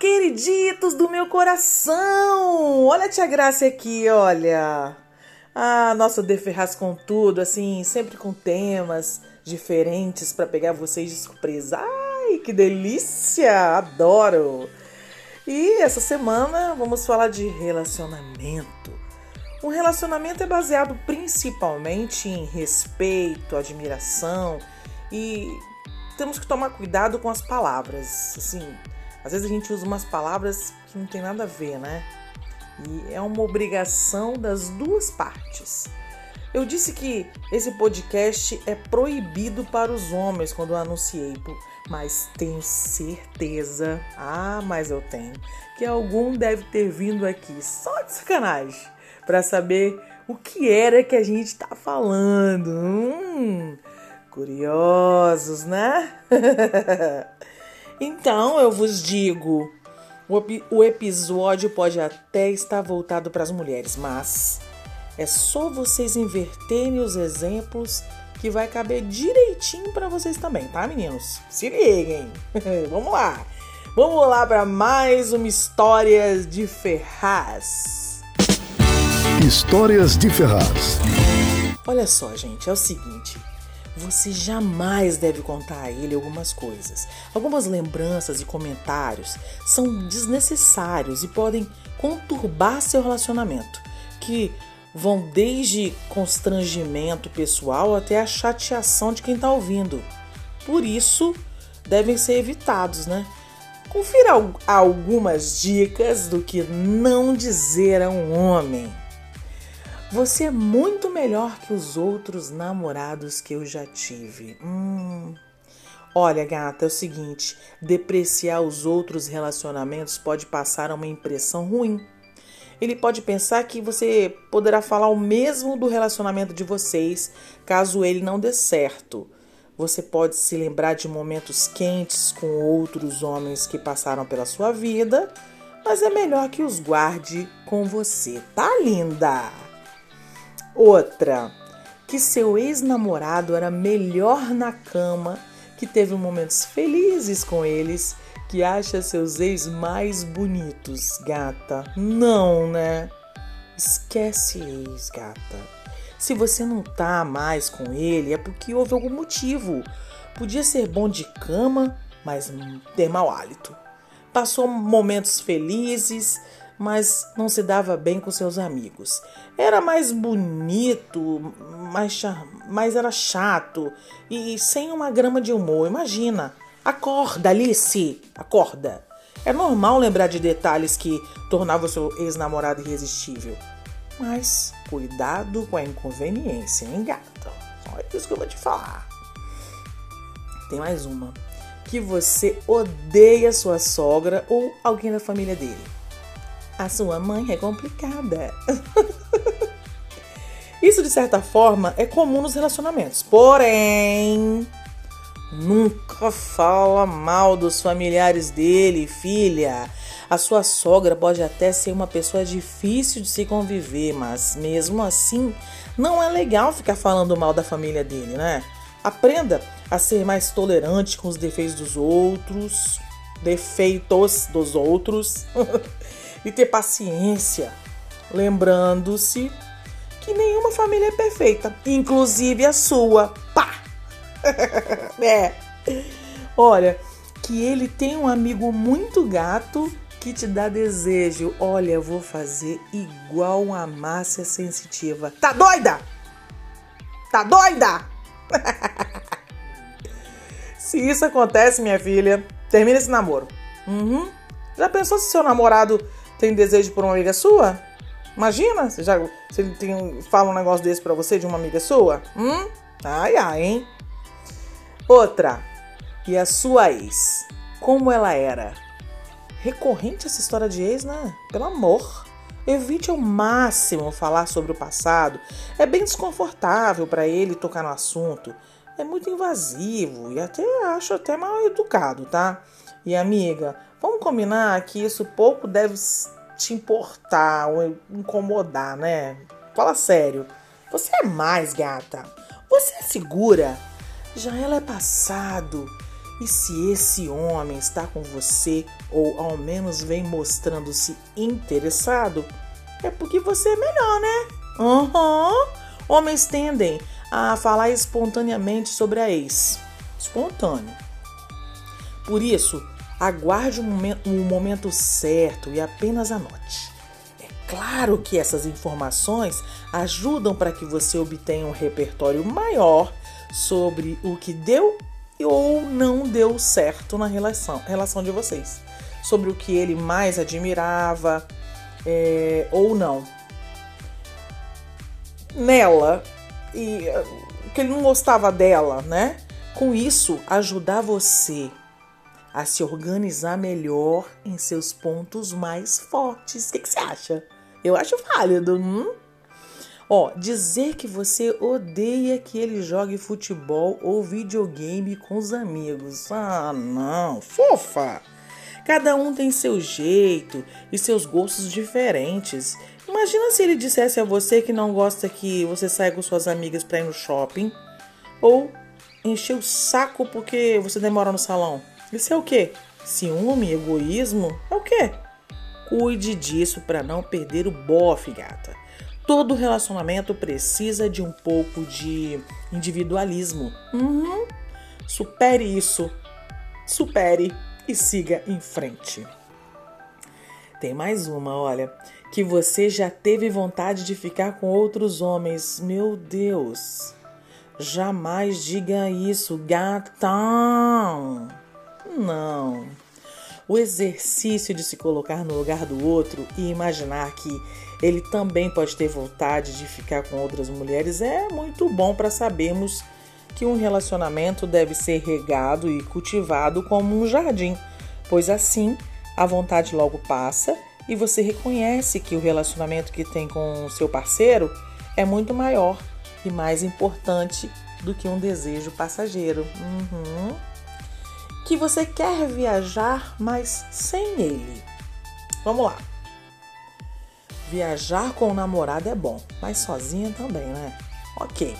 Queriditos do meu coração! Olha a tia Graça aqui, olha. Ah, nossa De Ferraz com tudo, assim, sempre com temas diferentes para pegar vocês de surpresa. Ai, que delícia! Adoro! E essa semana vamos falar de relacionamento. Um relacionamento é baseado principalmente em respeito, admiração e temos que tomar cuidado com as palavras. Assim, às vezes a gente usa umas palavras que não tem nada a ver, né? E é uma obrigação das duas partes. Eu disse que esse podcast é proibido para os homens quando eu anunciei, mas tenho certeza, ah, mas eu tenho, que algum deve ter vindo aqui só de sacanagem para saber o que era que a gente está falando. Hum, curiosos, né? então eu vos digo, o episódio pode até estar voltado para as mulheres, mas é só vocês inverterem os exemplos que vai caber direitinho para vocês também, tá, meninos? Se liguem. Vamos lá. Vamos lá para mais uma Histórias de Ferraz. Histórias de Ferraz. Olha só, gente, é o seguinte. Você jamais deve contar a ele algumas coisas. Algumas lembranças e comentários são desnecessários e podem conturbar seu relacionamento, que vão desde constrangimento pessoal até a chateação de quem está ouvindo. Por isso, devem ser evitados, né? Confira algumas dicas do que não dizer a um homem. Você é muito melhor que os outros namorados que eu já tive. Hum. Olha, gata, é o seguinte: depreciar os outros relacionamentos pode passar uma impressão ruim ele pode pensar que você poderá falar o mesmo do relacionamento de vocês caso ele não dê certo. Você pode se lembrar de momentos quentes com outros homens que passaram pela sua vida, mas é melhor que os guarde com você, tá linda? Outra, que seu ex-namorado era melhor na cama, que teve momentos felizes com eles que acha seus ex mais bonitos, gata. Não, né? Esquece ex, gata. Se você não tá mais com ele, é porque houve algum motivo. Podia ser bom de cama, mas ter mau hálito. Passou momentos felizes, mas não se dava bem com seus amigos. Era mais bonito, mas, mas era chato e sem uma grama de humor. Imagina, Acorda, Alice! Acorda! É normal lembrar de detalhes que tornavam seu ex-namorado irresistível. Mas cuidado com a inconveniência, hein, gata? Olha isso que eu vou te falar. Tem mais uma. Que você odeia sua sogra ou alguém da família dele. A sua mãe é complicada. Isso, de certa forma, é comum nos relacionamentos. Porém, Nunca fala mal dos familiares dele, filha. A sua sogra pode até ser uma pessoa difícil de se conviver, mas mesmo assim, não é legal ficar falando mal da família dele, né? Aprenda a ser mais tolerante com os defeitos dos outros, defeitos dos outros, e ter paciência, lembrando-se que nenhuma família é perfeita, inclusive a sua. Pá! é. Olha, que ele tem um amigo muito gato que te dá desejo. Olha, eu vou fazer igual a Márcia Sensitiva. Tá doida? Tá doida? se isso acontece, minha filha, termina esse namoro. Uhum. Já pensou se seu namorado tem desejo por uma amiga sua? Imagina, se, já, se ele tem, fala um negócio desse pra você de uma amiga sua? Hum? Ai, ai, hein? Outra. E a sua ex? Como ela era? recorrente essa história de ex, né? Pelo amor. Evite ao máximo falar sobre o passado. É bem desconfortável para ele tocar no assunto. É muito invasivo e até acho até mal educado, tá? E amiga, vamos combinar que isso pouco deve te importar ou incomodar, né? Fala sério. Você é mais gata. Você é segura. Já ela é passado. E se esse homem está com você, ou ao menos vem mostrando-se interessado, é porque você é melhor, né? Uhum. Homens tendem a falar espontaneamente sobre a ex. Espontâneo. Por isso, aguarde o momento, o momento certo e apenas anote. É claro que essas informações ajudam para que você obtenha um repertório maior sobre o que deu ou não deu certo na relação, relação de vocês. Sobre o que ele mais admirava é, ou não. Nela, e que ele não gostava dela, né? Com isso, ajudar você a se organizar melhor em seus pontos mais fortes. O que, que você acha? Eu acho válido. Hum? Ó, dizer que você odeia que ele jogue futebol ou videogame com os amigos. Ah, não, fofa! Cada um tem seu jeito e seus gostos diferentes. Imagina se ele dissesse a você que não gosta que você saia com suas amigas para ir no shopping ou encher o saco porque você demora no salão. Isso é o quê? Ciúme, egoísmo? É o quê? Cuide disso para não perder o bofe, gata. Todo relacionamento precisa de um pouco de individualismo. Uhum. Supere isso. Supere e siga em frente. Tem mais uma, olha. Que você já teve vontade de ficar com outros homens. Meu Deus. Jamais diga isso, gatão. Não. O exercício de se colocar no lugar do outro e imaginar que ele também pode ter vontade de ficar com outras mulheres é muito bom para sabermos que um relacionamento deve ser regado e cultivado como um jardim, pois assim a vontade logo passa e você reconhece que o relacionamento que tem com o seu parceiro é muito maior e mais importante do que um desejo passageiro. Uhum. Que você quer viajar, mas sem ele. Vamos lá. Viajar com o namorado é bom, mas sozinha também, né? Ok.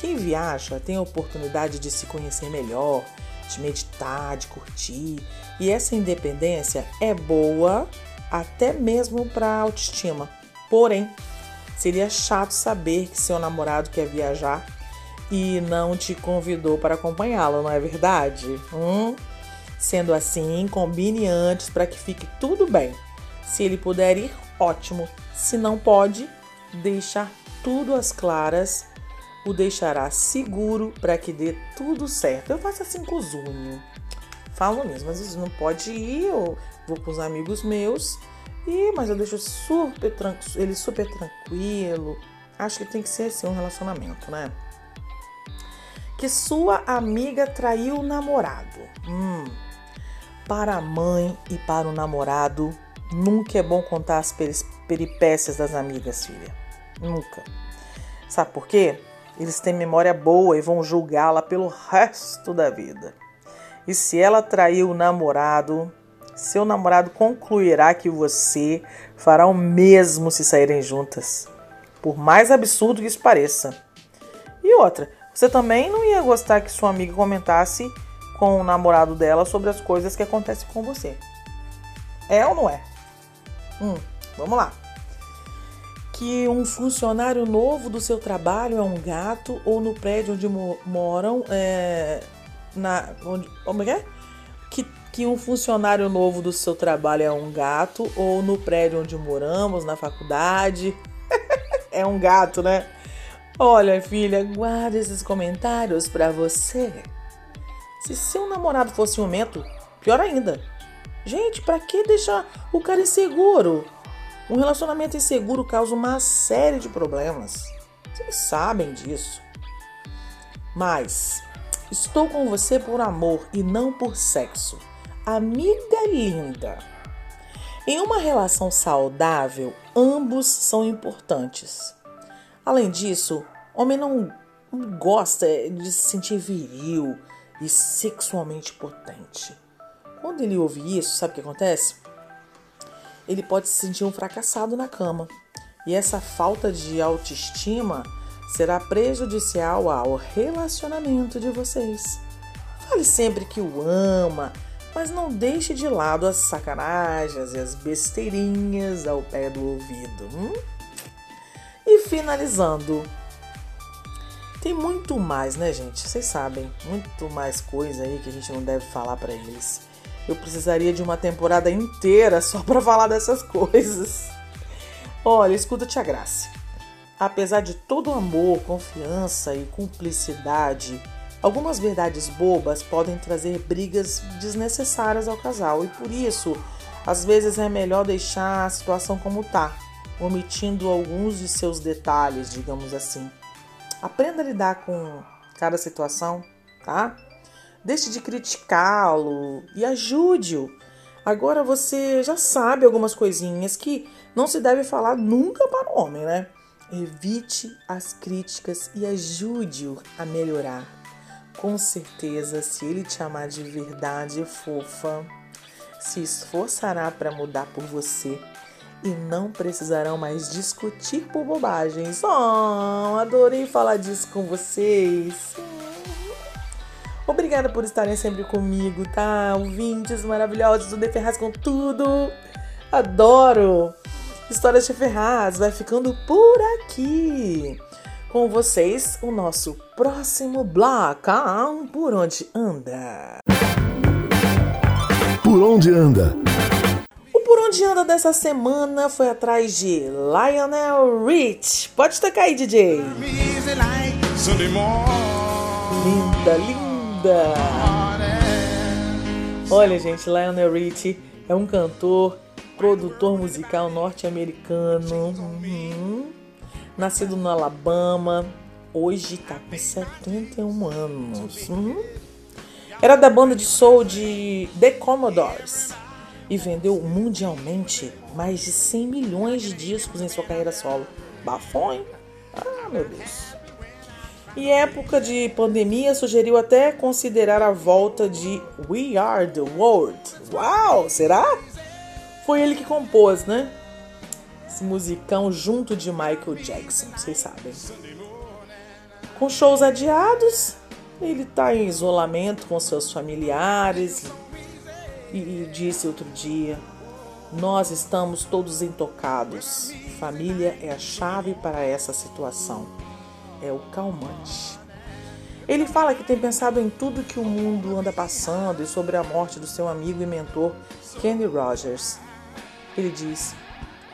Quem viaja tem a oportunidade de se conhecer melhor, de meditar, de curtir, e essa independência é boa até mesmo para autoestima. Porém, seria chato saber que seu namorado quer viajar e não te convidou para acompanhá-lo, não é verdade? Hum? Sendo assim, combine antes para que fique tudo bem. Se ele puder ir, ótimo. Se não pode, deixar tudo às claras o deixará seguro para que dê tudo certo. Eu faço assim com o Zunho. Falo mesmo, mas vezes não pode ir, eu vou com os amigos meus, e mas eu deixo super ele super tranquilo. Acho que tem que ser assim um relacionamento, né? Que sua amiga traiu o namorado. Hum. Para a mãe e para o namorado, nunca é bom contar as peripécias das amigas, filha. Nunca. Sabe por quê? Eles têm memória boa e vão julgá-la pelo resto da vida. E se ela traiu o namorado, seu namorado concluirá que você fará o mesmo se saírem juntas. Por mais absurdo que isso pareça. E outra, você também não ia gostar que sua amiga comentasse com o namorado dela sobre as coisas que acontecem com você. É ou não é? Hum, vamos lá. Que um funcionário novo do seu trabalho é um gato ou no prédio onde moram é, na onde, como é que é? Que, que um funcionário novo do seu trabalho é um gato ou no prédio onde moramos, na faculdade. é um gato, né? Olha, filha, guarda esses comentários para você. Se seu namorado fosse ciumento, pior ainda. Gente, para que deixar o cara inseguro? Um relacionamento inseguro causa uma série de problemas. Vocês sabem disso. Mas estou com você por amor e não por sexo. Amiga linda, Em uma relação saudável, ambos são importantes. Além disso, homem não gosta de se sentir viril e sexualmente potente. Quando ele ouve isso, sabe o que acontece? Ele pode se sentir um fracassado na cama. E essa falta de autoestima será prejudicial ao relacionamento de vocês. Fale sempre que o ama, mas não deixe de lado as sacanagens e as besteirinhas ao pé do ouvido. Hum? E finalizando, tem muito mais, né, gente? Vocês sabem, muito mais coisa aí que a gente não deve falar para eles. Eu precisaria de uma temporada inteira só para falar dessas coisas. Olha, escuta Tia Graça. Apesar de todo o amor, confiança e cumplicidade, algumas verdades bobas podem trazer brigas desnecessárias ao casal e por isso, às vezes é melhor deixar a situação como tá, omitindo alguns de seus detalhes, digamos assim. Aprenda a lidar com cada situação, tá? Deixe de criticá-lo e ajude-o. Agora você já sabe algumas coisinhas que não se deve falar nunca para o homem, né? Evite as críticas e ajude-o a melhorar. Com certeza, se ele te amar de verdade fofa, se esforçará para mudar por você e não precisarão mais discutir por bobagens. Oh, adorei falar disso com vocês. Obrigada por estarem sempre comigo, tá? Ouvintes maravilhosos do The Ferraz com tudo. Adoro! Histórias de Ferraz vai ficando por aqui. Com vocês, o nosso próximo bloco. Ah, por onde anda? Por onde anda? onde anda dessa semana foi atrás de Lionel Rich. Pode tocar aí, DJ. Linda, linda. Olha, gente, Lionel Rich é um cantor, produtor musical norte-americano. Uhum. Nascido no Alabama. Hoje tá com 71 anos. Uhum. Era da banda de soul de The Commodores e vendeu mundialmente mais de 100 milhões de discos em sua carreira solo. Hein? Ah, meu Deus. Em época de pandemia, sugeriu até considerar a volta de We Are the World. Uau, será? Foi ele que compôs, né? Esse musicão junto de Michael Jackson, vocês sabem. Com shows adiados, ele está em isolamento com seus familiares, e disse outro dia: Nós estamos todos intocados. Família é a chave para essa situação. É o calmante. Ele fala que tem pensado em tudo que o mundo anda passando e sobre a morte do seu amigo e mentor Kenny Rogers. Ele diz: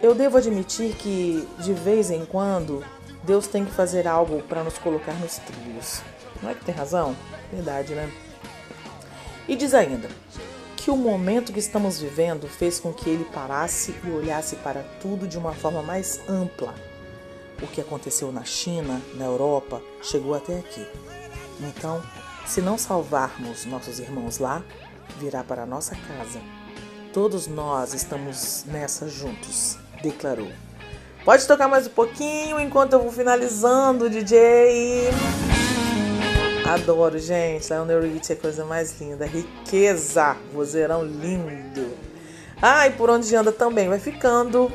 Eu devo admitir que, de vez em quando, Deus tem que fazer algo para nos colocar nos trilhos. Não é que tem razão? Verdade, né? E diz ainda: que o momento que estamos vivendo fez com que ele parasse e olhasse para tudo de uma forma mais ampla. O que aconteceu na China, na Europa, chegou até aqui. Então, se não salvarmos nossos irmãos lá, virá para nossa casa. Todos nós estamos nessa juntos, declarou. Pode tocar mais um pouquinho enquanto eu vou finalizando, DJ. Adoro, gente. Lionel Rich é a coisa mais linda. Riqueza. Vozeirão lindo. Ah, e por onde anda também vai ficando.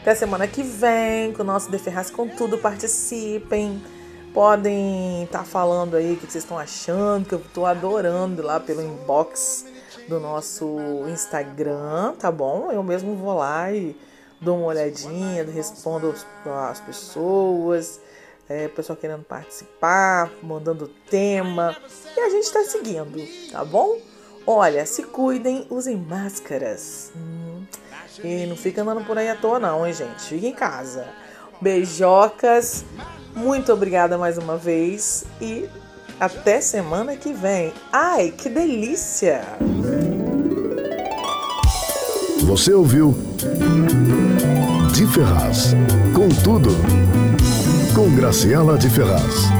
Até semana que vem com o nosso De Ferraz com tudo. Participem. Podem estar tá falando aí o que vocês estão achando, que eu estou adorando lá pelo inbox do nosso Instagram, tá bom? Eu mesmo vou lá e dou uma olhadinha, respondo as pessoas é, pessoal querendo participar, mandando tema. E a gente está seguindo, tá bom? Olha, se cuidem, usem máscaras. Hum, e não fica andando por aí à toa, não, hein, gente? Fica em casa. Beijocas. Muito obrigada mais uma vez e até semana que vem. Ai, que delícia! Você ouviu De Ferraz com tudo com Graciela de Ferraz.